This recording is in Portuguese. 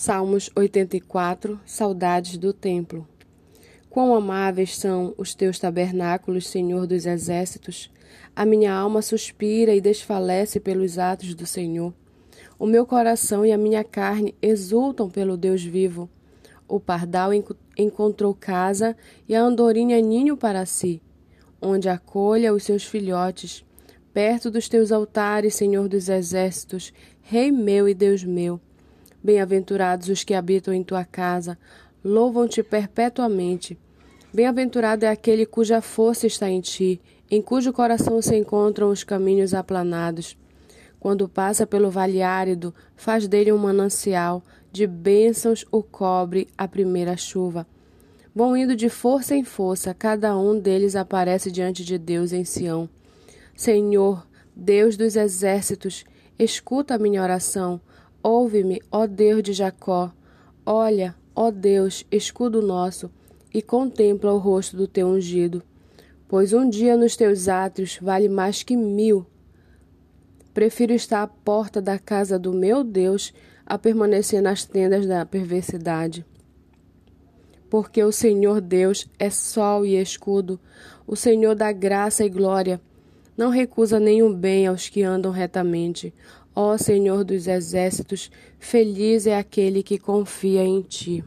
Salmos 84 Saudades do Templo. Quão amáveis são os teus tabernáculos, Senhor dos exércitos! A minha alma suspira e desfalece pelos atos do Senhor. O meu coração e a minha carne exultam pelo Deus vivo. O pardal encontrou casa e a andorinha ninho para si, onde acolha os seus filhotes. Perto dos teus altares, Senhor dos exércitos, Rei meu e Deus meu. Bem-aventurados os que habitam em tua casa, louvam-te perpetuamente. Bem-aventurado é aquele cuja força está em ti, em cujo coração se encontram os caminhos aplanados. Quando passa pelo vale árido, faz dele um manancial, de bênçãos o cobre a primeira chuva. Vão indo de força em força, cada um deles aparece diante de Deus em Sião. Senhor, Deus dos exércitos, escuta a minha oração, Ouve-me, ó Deus de Jacó. Olha, ó Deus, escudo nosso, e contempla o rosto do teu ungido. Pois um dia nos teus átrios vale mais que mil. Prefiro estar à porta da casa do meu Deus a permanecer nas tendas da perversidade. Porque o Senhor Deus é sol e escudo, o Senhor dá graça e glória. Não recusa nenhum bem aos que andam retamente. Ó Senhor dos exércitos, feliz é aquele que confia em ti.